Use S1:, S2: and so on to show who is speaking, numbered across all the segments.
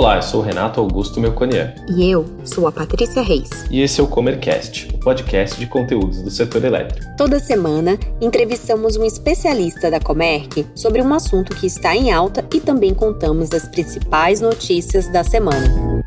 S1: Olá, eu sou o Renato Augusto Melconian.
S2: E eu sou a Patrícia Reis.
S1: E esse é o Comercast, o podcast de conteúdos do setor elétrico.
S2: Toda semana, entrevistamos um especialista da Comerc sobre um assunto que está em alta e também contamos as principais notícias da semana.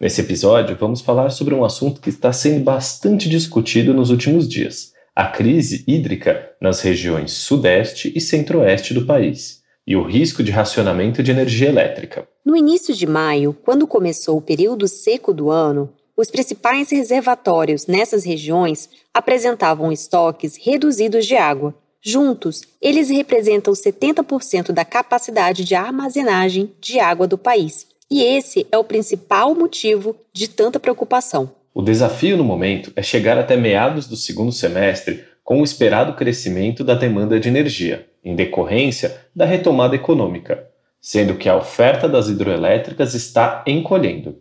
S1: Nesse episódio, vamos falar sobre um assunto que está sendo bastante discutido nos últimos dias: a crise hídrica nas regiões Sudeste e Centro-Oeste do país e o risco de racionamento de energia elétrica.
S2: No início de maio, quando começou o período seco do ano, os principais reservatórios nessas regiões apresentavam estoques reduzidos de água. Juntos, eles representam 70% da capacidade de armazenagem de água do país. E esse é o principal motivo de tanta preocupação.
S1: O desafio no momento é chegar até meados do segundo semestre com o esperado crescimento da demanda de energia, em decorrência da retomada econômica, sendo que a oferta das hidroelétricas está encolhendo.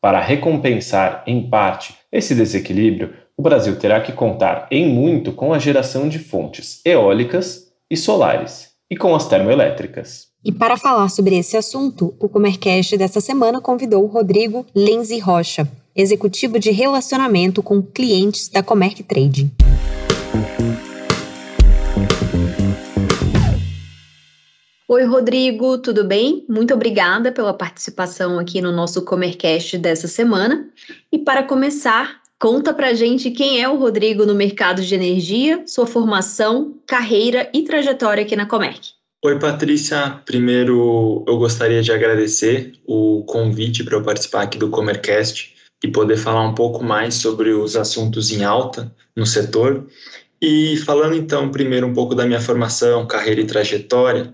S1: Para recompensar, em parte, esse desequilíbrio, o Brasil terá que contar em muito com a geração de fontes eólicas e solares, e com as termoelétricas.
S2: E para falar sobre esse assunto, o Comercast dessa semana convidou Rodrigo Lenzi Rocha, executivo de relacionamento com clientes da Comerc Trading. Oi, Rodrigo, tudo bem? Muito obrigada pela participação aqui no nosso Comercast dessa semana. E para começar, conta pra gente quem é o Rodrigo no mercado de energia, sua formação, carreira e trajetória aqui na Comerc.
S3: Oi, Patrícia. Primeiro, eu gostaria de agradecer o convite para eu participar aqui do Comercast e poder falar um pouco mais sobre os assuntos em alta no setor. E falando então primeiro um pouco da minha formação, carreira e trajetória,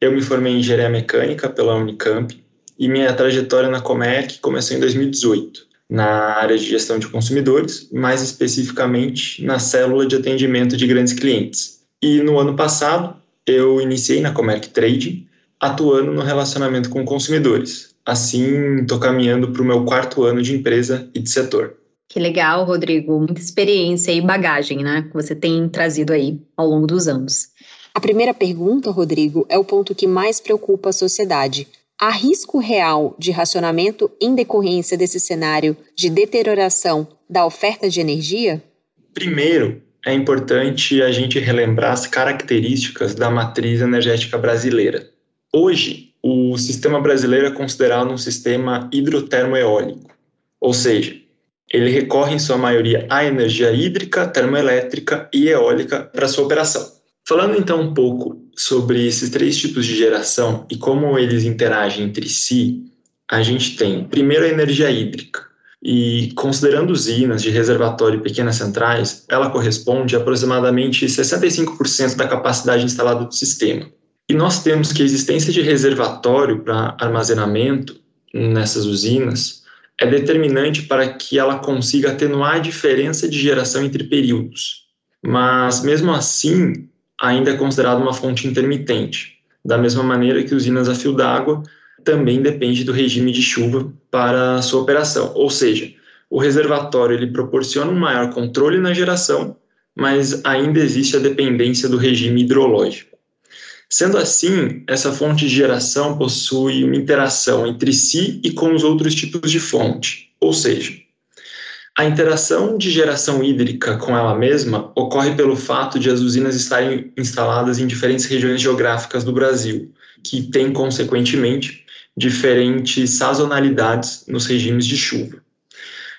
S3: eu me formei em engenharia mecânica pela Unicamp e minha trajetória na Comerc começou em 2018, na área de gestão de consumidores, mais especificamente na célula de atendimento de grandes clientes. E no ano passado, eu iniciei na Comerc Trading, atuando no relacionamento com consumidores. Assim, estou caminhando para o meu quarto ano de empresa e de setor.
S2: Que legal, Rodrigo. Muita experiência e bagagem, né? Que você tem trazido aí ao longo dos anos. A primeira pergunta, Rodrigo, é o ponto que mais preocupa a sociedade. Há risco real de racionamento em decorrência desse cenário de deterioração da oferta de energia?
S3: Primeiro, é importante a gente relembrar as características da matriz energética brasileira. Hoje, o sistema brasileiro é considerado um sistema hidrotermoeólico, ou seja, ele recorre em sua maioria à energia hídrica, termoelétrica e eólica para sua operação. Falando então um pouco sobre esses três tipos de geração e como eles interagem entre si, a gente tem primeiro a energia hídrica. E considerando usinas de reservatório e pequenas centrais, ela corresponde a aproximadamente 65% da capacidade instalada do sistema. E nós temos que a existência de reservatório para armazenamento nessas usinas é determinante para que ela consiga atenuar a diferença de geração entre períodos. Mas, mesmo assim, ainda é considerado uma fonte intermitente, da mesma maneira que usinas a fio d'água também depende do regime de chuva para sua operação, ou seja, o reservatório ele proporciona um maior controle na geração, mas ainda existe a dependência do regime hidrológico. Sendo assim, essa fonte de geração possui uma interação entre si e com os outros tipos de fonte, ou seja, a interação de geração hídrica com ela mesma ocorre pelo fato de as usinas estarem instaladas em diferentes regiões geográficas do Brasil, que têm, consequentemente, diferentes sazonalidades nos regimes de chuva.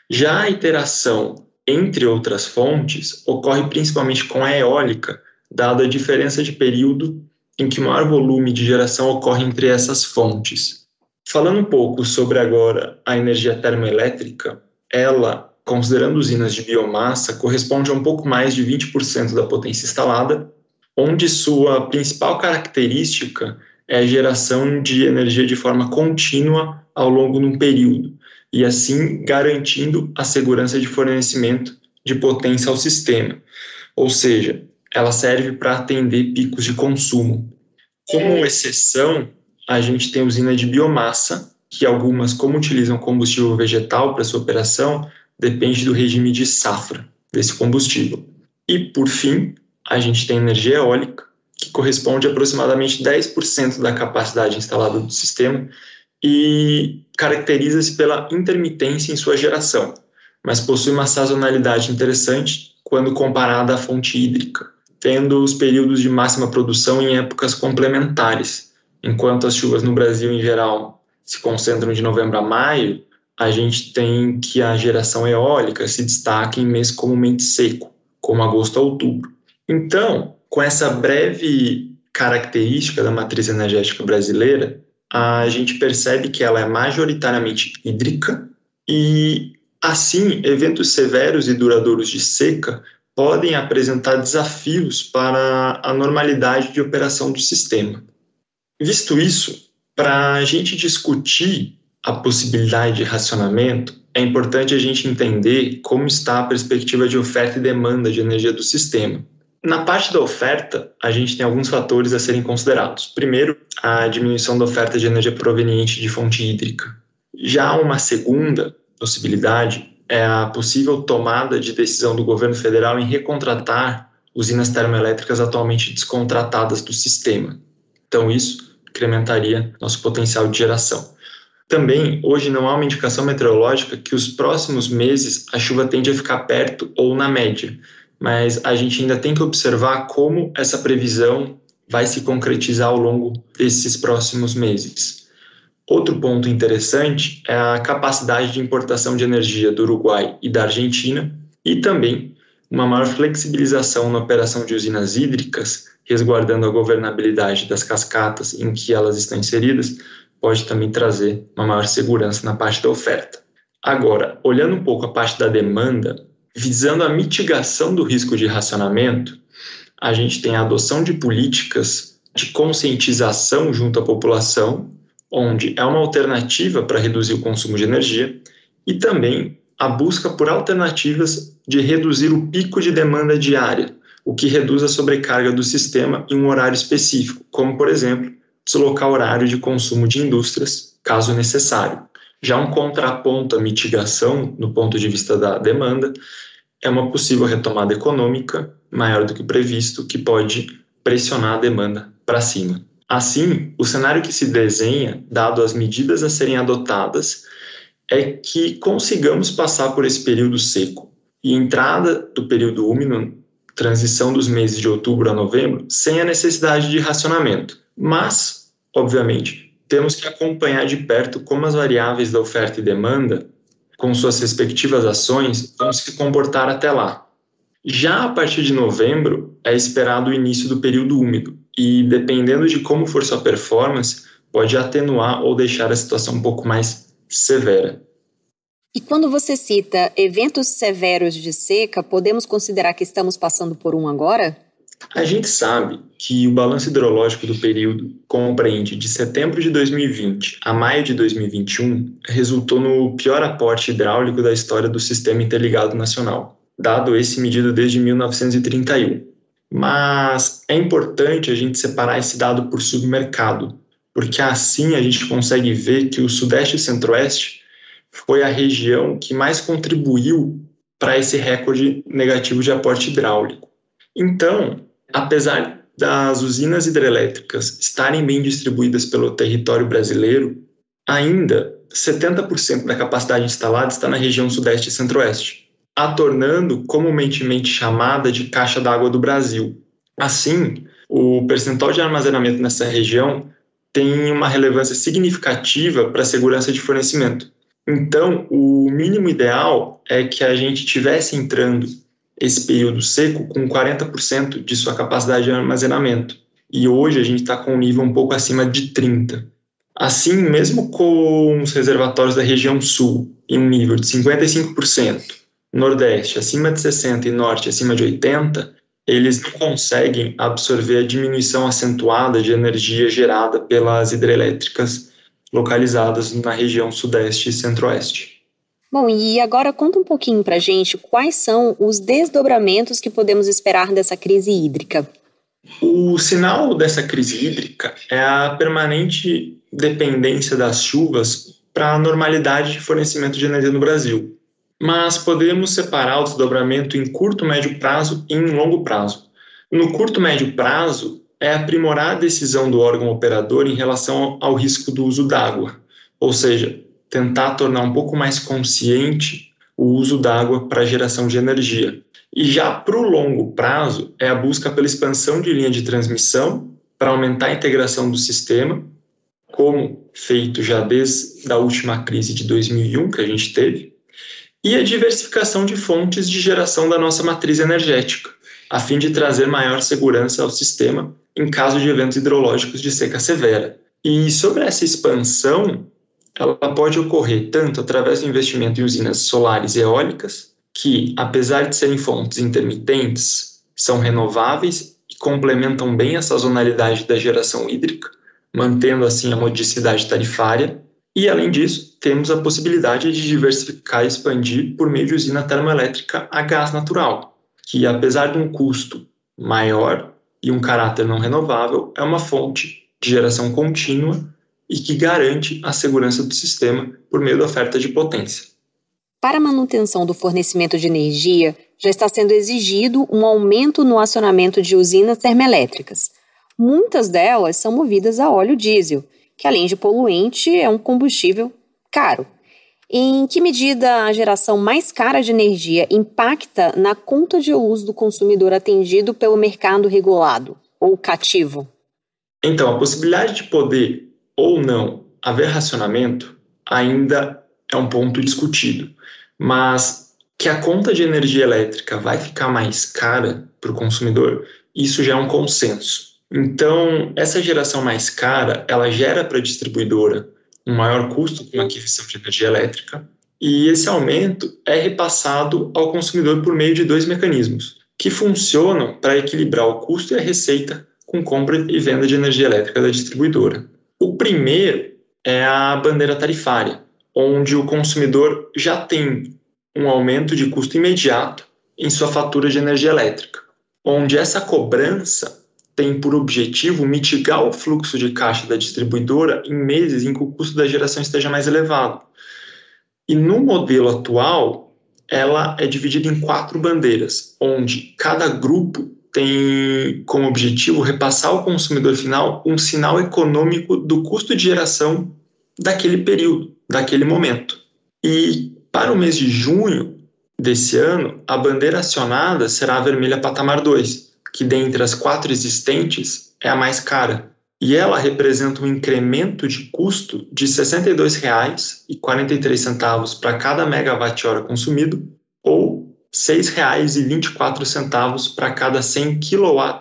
S3: Já a interação entre outras fontes ocorre principalmente com a eólica, dada a diferença de período em que o maior volume de geração ocorre entre essas fontes. Falando um pouco sobre agora a energia termoelétrica, ela considerando usinas de biomassa, corresponde a um pouco mais de 20% da potência instalada, onde sua principal característica é a geração de energia de forma contínua ao longo de um período, e assim garantindo a segurança de fornecimento de potência ao sistema. Ou seja, ela serve para atender picos de consumo. Como exceção, a gente tem usina de biomassa, que algumas, como utilizam combustível vegetal para sua operação, depende do regime de safra desse combustível. E, por fim, a gente tem energia eólica, que corresponde a aproximadamente 10% da capacidade instalada do sistema e caracteriza-se pela intermitência em sua geração, mas possui uma sazonalidade interessante quando comparada à fonte hídrica, tendo os períodos de máxima produção em épocas complementares. Enquanto as chuvas no Brasil em geral se concentram de novembro a maio, a gente tem que a geração eólica se destaca em mês comumente seco, como agosto a outubro. Então, com essa breve característica da matriz energética brasileira, a gente percebe que ela é majoritariamente hídrica e, assim, eventos severos e duradouros de seca podem apresentar desafios para a normalidade de operação do sistema. Visto isso, para a gente discutir a possibilidade de racionamento, é importante a gente entender como está a perspectiva de oferta e demanda de energia do sistema. Na parte da oferta, a gente tem alguns fatores a serem considerados. Primeiro, a diminuição da oferta de energia proveniente de fonte hídrica. Já uma segunda possibilidade é a possível tomada de decisão do governo federal em recontratar usinas termoelétricas atualmente descontratadas do sistema. Então, isso incrementaria nosso potencial de geração. Também, hoje não há uma indicação meteorológica que os próximos meses a chuva tende a ficar perto ou na média, mas a gente ainda tem que observar como essa previsão vai se concretizar ao longo desses próximos meses. Outro ponto interessante é a capacidade de importação de energia do Uruguai e da Argentina e também uma maior flexibilização na operação de usinas hídricas, resguardando a governabilidade das cascatas em que elas estão inseridas, pode também trazer uma maior segurança na parte da oferta. Agora, olhando um pouco a parte da demanda, visando a mitigação do risco de racionamento, a gente tem a adoção de políticas de conscientização junto à população, onde é uma alternativa para reduzir o consumo de energia, e também a busca por alternativas de reduzir o pico de demanda diária, o que reduz a sobrecarga do sistema em um horário específico, como, por exemplo, deslocar horário de consumo de indústrias, caso necessário. Já um contraponto à mitigação, no ponto de vista da demanda, é uma possível retomada econômica maior do que previsto, que pode pressionar a demanda para cima. Assim, o cenário que se desenha, dado as medidas a serem adotadas, é que consigamos passar por esse período seco e entrada do período úmido, transição dos meses de outubro a novembro, sem a necessidade de racionamento. Mas, obviamente, temos que acompanhar de perto como as variáveis da oferta e demanda, com suas respectivas ações, vão se comportar até lá. Já a partir de novembro, é esperado o início do período úmido, e dependendo de como for sua performance, pode atenuar ou deixar a situação um pouco mais severa.
S2: E quando você cita eventos severos de seca, podemos considerar que estamos passando por um agora?
S3: A gente sabe que o balanço hidrológico do período compreende de setembro de 2020 a maio de 2021 resultou no pior aporte hidráulico da história do Sistema Interligado Nacional, dado esse medido desde 1931. Mas é importante a gente separar esse dado por submercado, porque assim a gente consegue ver que o Sudeste e Centro-Oeste foi a região que mais contribuiu para esse recorde negativo de aporte hidráulico. Então, apesar das usinas hidrelétricas estarem bem distribuídas pelo território brasileiro, ainda 70% da capacidade instalada está na região sudeste e centro-oeste, a tornando comumente chamada de caixa d'água do Brasil. Assim, o percentual de armazenamento nessa região tem uma relevância significativa para a segurança de fornecimento. Então, o mínimo ideal é que a gente tivesse entrando esse período seco com 40% de sua capacidade de armazenamento. E hoje a gente está com um nível um pouco acima de 30%. Assim, mesmo com os reservatórios da região sul em um nível de 55%, Nordeste acima de 60% e Norte acima de 80%, eles não conseguem absorver a diminuição acentuada de energia gerada pelas hidrelétricas localizadas na região Sudeste e Centro-Oeste.
S2: Bom, e agora conta um pouquinho para gente quais são os desdobramentos que podemos esperar dessa crise hídrica.
S3: O sinal dessa crise hídrica é a permanente dependência das chuvas para a normalidade de fornecimento de energia no Brasil. Mas podemos separar o desdobramento em curto, médio prazo e em longo prazo. No curto, médio prazo, é aprimorar a decisão do órgão operador em relação ao risco do uso d'água, ou seja, tentar tornar um pouco mais consciente o uso da água para geração de energia. E já para o longo prazo, é a busca pela expansão de linha de transmissão para aumentar a integração do sistema, como feito já desde a última crise de 2001 que a gente teve, e a diversificação de fontes de geração da nossa matriz energética, a fim de trazer maior segurança ao sistema em caso de eventos hidrológicos de seca severa. E sobre essa expansão, ela pode ocorrer tanto através do investimento em usinas solares e eólicas, que, apesar de serem fontes intermitentes, são renováveis e complementam bem a sazonalidade da geração hídrica, mantendo assim a modicidade tarifária. E, além disso, temos a possibilidade de diversificar e expandir por meio de usina termoelétrica a gás natural, que, apesar de um custo maior e um caráter não renovável, é uma fonte de geração contínua e que garante a segurança do sistema por meio da oferta de potência.
S2: Para a manutenção do fornecimento de energia, já está sendo exigido um aumento no acionamento de usinas termoelétricas. Muitas delas são movidas a óleo diesel, que além de poluente, é um combustível caro. Em que medida a geração mais cara de energia impacta na conta de uso do consumidor atendido pelo mercado regulado ou cativo?
S3: Então, a possibilidade de poder ou não haver racionamento ainda é um ponto discutido, mas que a conta de energia elétrica vai ficar mais cara para o consumidor, isso já é um consenso. Então, essa geração mais cara, ela gera para a distribuidora um maior custo com a aquisição de energia elétrica, e esse aumento é repassado ao consumidor por meio de dois mecanismos, que funcionam para equilibrar o custo e a receita com compra e venda de energia elétrica da distribuidora. O primeiro é a bandeira tarifária, onde o consumidor já tem um aumento de custo imediato em sua fatura de energia elétrica, onde essa cobrança tem por objetivo mitigar o fluxo de caixa da distribuidora em meses em que o custo da geração esteja mais elevado. E no modelo atual, ela é dividida em quatro bandeiras, onde cada grupo tem como objetivo repassar ao consumidor final um sinal econômico do custo de geração daquele período, daquele momento. E para o mês de junho desse ano, a bandeira acionada será a vermelha patamar 2, que dentre as quatro existentes é a mais cara. E ela representa um incremento de custo de R$ 62,43 para cada megawatt-hora consumido, ou 6,24 para cada 100 kWh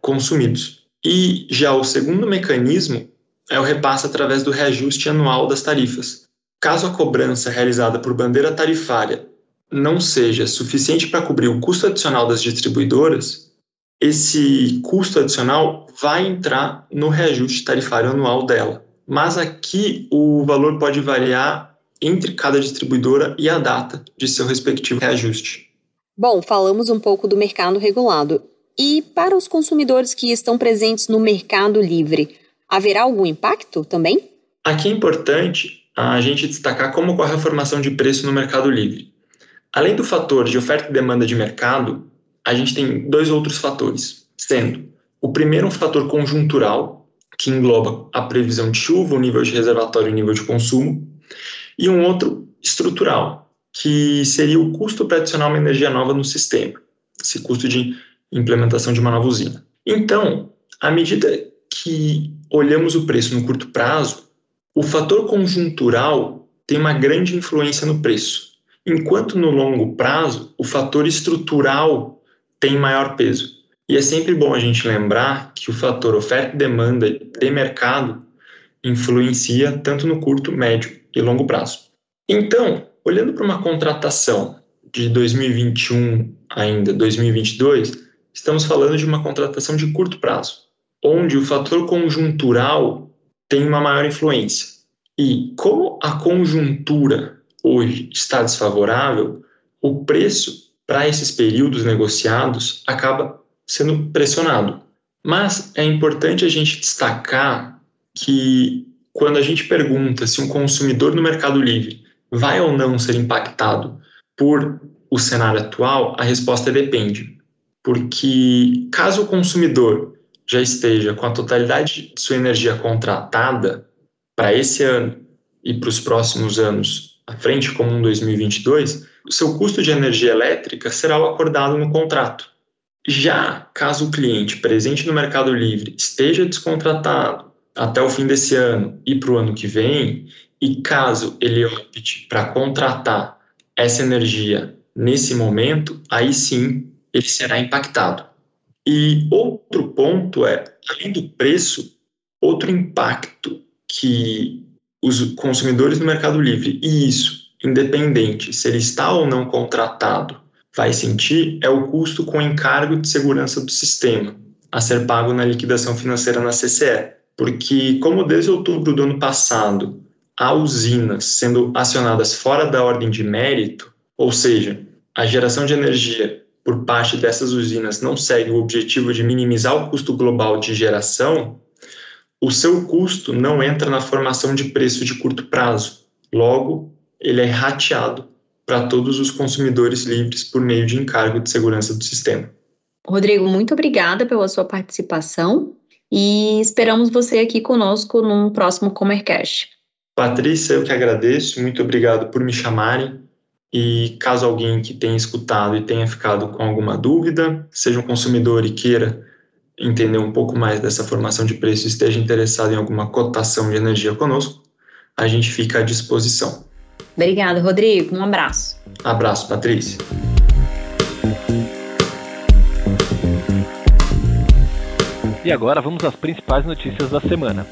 S3: consumidos. E já o segundo mecanismo é o repasse através do reajuste anual das tarifas. Caso a cobrança realizada por bandeira tarifária não seja suficiente para cobrir o custo adicional das distribuidoras, esse custo adicional vai entrar no reajuste tarifário anual dela. Mas aqui o valor pode variar entre cada distribuidora e a data de seu respectivo reajuste.
S2: Bom, falamos um pouco do mercado regulado. E para os consumidores que estão presentes no mercado livre, haverá algum impacto também?
S3: Aqui é importante a gente destacar como ocorre a formação de preço no mercado livre. Além do fator de oferta e demanda de mercado, a gente tem dois outros fatores, sendo o primeiro um fator conjuntural, que engloba a previsão de chuva, o nível de reservatório e o nível de consumo, e um outro estrutural, que seria o custo para adicionar uma energia nova no sistema, esse custo de implementação de uma nova usina. Então, à medida que olhamos o preço no curto prazo, o fator conjuntural tem uma grande influência no preço, enquanto no longo prazo o fator estrutural tem maior peso. E é sempre bom a gente lembrar que o fator oferta e demanda de mercado influencia tanto no curto, médio e longo prazo. Então, olhando para uma contratação de 2021 ainda 2022, estamos falando de uma contratação de curto prazo, onde o fator conjuntural tem uma maior influência. E como a conjuntura hoje está desfavorável, o preço para esses períodos negociados acaba sendo pressionado. Mas é importante a gente destacar que quando a gente pergunta se um consumidor no Mercado Livre vai ou não ser impactado por o cenário atual, a resposta é depende. Porque caso o consumidor já esteja com a totalidade de sua energia contratada para esse ano e para os próximos anos à frente, como um 2022, o seu custo de energia elétrica será o acordado no contrato. Já caso o cliente presente no Mercado Livre esteja descontratado até o fim desse ano e para o ano que vem, e caso ele opte para contratar essa energia nesse momento, aí sim ele será impactado. E outro ponto é, além do preço, outro impacto que os consumidores no Mercado Livre, e isso independente se ele está ou não contratado, vai sentir é o custo com encargo de segurança do sistema, a ser pago na liquidação financeira na CCE. Porque, como desde outubro do ano passado há usinas sendo acionadas fora da ordem de mérito, ou seja, a geração de energia por parte dessas usinas não segue o objetivo de minimizar o custo global de geração, o seu custo não entra na formação de preço de curto prazo. Logo, ele é rateado para todos os consumidores livres por meio de encargo de segurança do sistema.
S2: Rodrigo, muito obrigada pela sua participação e esperamos você aqui conosco num próximo Comercast.
S3: Patrícia, eu que agradeço, muito obrigado por me chamarem. E caso alguém que tenha escutado e tenha ficado com alguma dúvida, seja um consumidor e queira entender um pouco mais dessa formação de preço, esteja interessado em alguma cotação de energia conosco, a gente fica à disposição.
S2: Obrigada, Rodrigo. Um abraço.
S3: Abraço, Patrícia.
S1: E agora vamos às principais notícias da semana.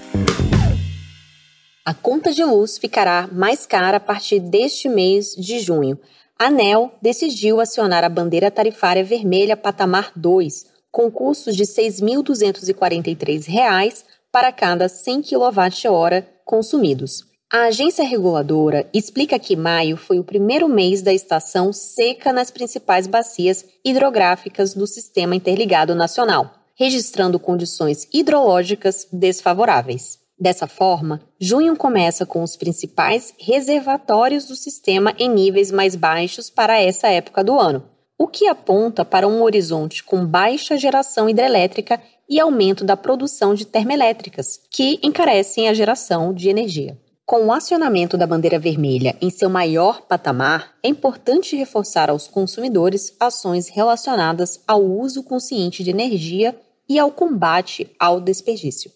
S2: A conta de luz ficará mais cara a partir deste mês de junho. A ANEL decidiu acionar a bandeira tarifária vermelha patamar 2, com custos de R$ 6.243 para cada 100 kWh consumidos. A agência reguladora explica que maio foi o primeiro mês da estação seca nas principais bacias hidrográficas do Sistema Interligado Nacional, registrando condições hidrológicas desfavoráveis. Dessa forma, junho começa com os principais reservatórios do sistema em níveis mais baixos para essa época do ano, o que aponta para um horizonte com baixa geração hidrelétrica e aumento da produção de termoelétricas, que encarecem a geração de energia. Com o acionamento da bandeira vermelha em seu maior patamar, é importante reforçar aos consumidores ações relacionadas ao uso consciente de energia e ao combate ao desperdício.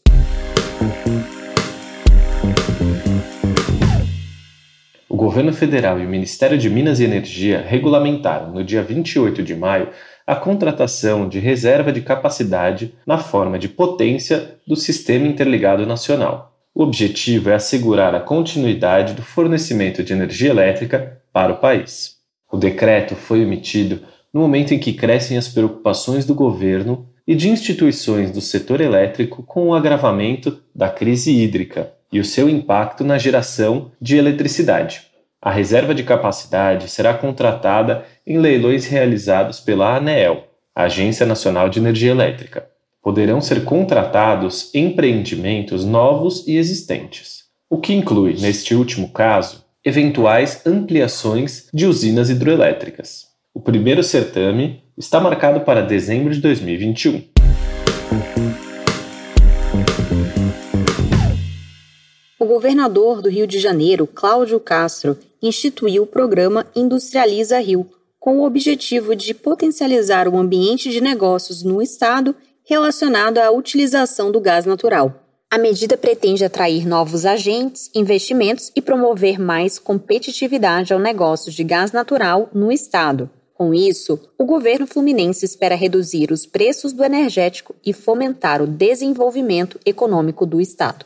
S1: O governo federal e o Ministério de Minas e Energia regulamentaram no dia 28 de maio a contratação de reserva de capacidade na forma de potência do Sistema Interligado Nacional. O objetivo é assegurar a continuidade do fornecimento de energia elétrica para o país. O decreto foi emitido no momento em que crescem as preocupações do governo e de instituições do setor elétrico com o agravamento da crise hídrica e o seu impacto na geração de eletricidade. A reserva de capacidade será contratada em leilões realizados pela ANEEL, Agência Nacional de Energia Elétrica. Poderão ser contratados empreendimentos novos e existentes, o que inclui, neste último caso, eventuais ampliações de usinas hidroelétricas. O primeiro certame está marcado para dezembro de 2021.
S2: O governador do Rio de Janeiro, Cláudio Castro, instituiu o programa Industrializa Rio, com o objetivo de potencializar o ambiente de negócios no estado relacionado à utilização do gás natural. A medida pretende atrair novos agentes, investimentos e promover mais competitividade ao negócio de gás natural no estado. Com isso, o governo fluminense espera reduzir os preços do energético e fomentar o desenvolvimento econômico do estado.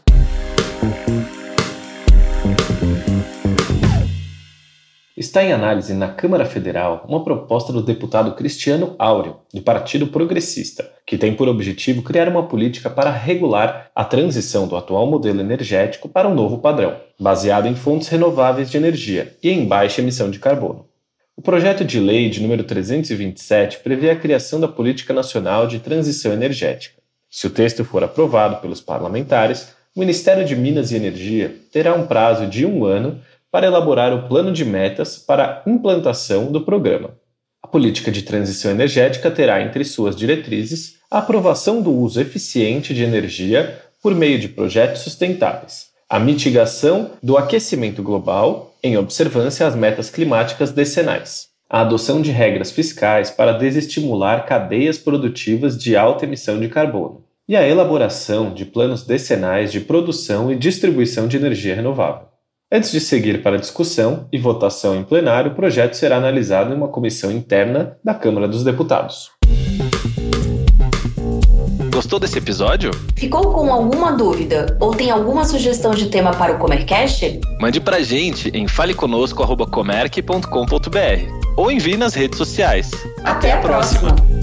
S1: Está em análise na Câmara Federal uma proposta do deputado Cristiano Áureo, do Partido Progressista, que tem por objetivo criar uma política para regular a transição do atual modelo energético para um novo padrão, baseado em fontes renováveis de energia e em baixa emissão de carbono. O projeto de lei de número 327 prevê a criação da Política Nacional de Transição Energética. Se o texto for aprovado pelos parlamentares, o Ministério de Minas e Energia terá um prazo de um ano para elaborar o plano de metas para a implantação do programa. A política de transição energética terá entre suas diretrizes a aprovação do uso eficiente de energia por meio de projetos sustentáveis, a mitigação do aquecimento global em observância às metas climáticas decenais, a adoção de regras fiscais para desestimular cadeias produtivas de alta emissão de carbono e a elaboração de planos decenais de produção e distribuição de energia renovável. Antes de seguir para discussão e votação em plenário, o projeto será analisado em uma comissão interna da Câmara dos Deputados.
S4: Gostou desse episódio?
S2: Ficou com alguma dúvida ou tem alguma sugestão de tema para o Comercast?
S4: Mande pra gente em faleconosco.comerc.com.br ou envie nas redes sociais.
S2: Até, Até a próxima. próxima.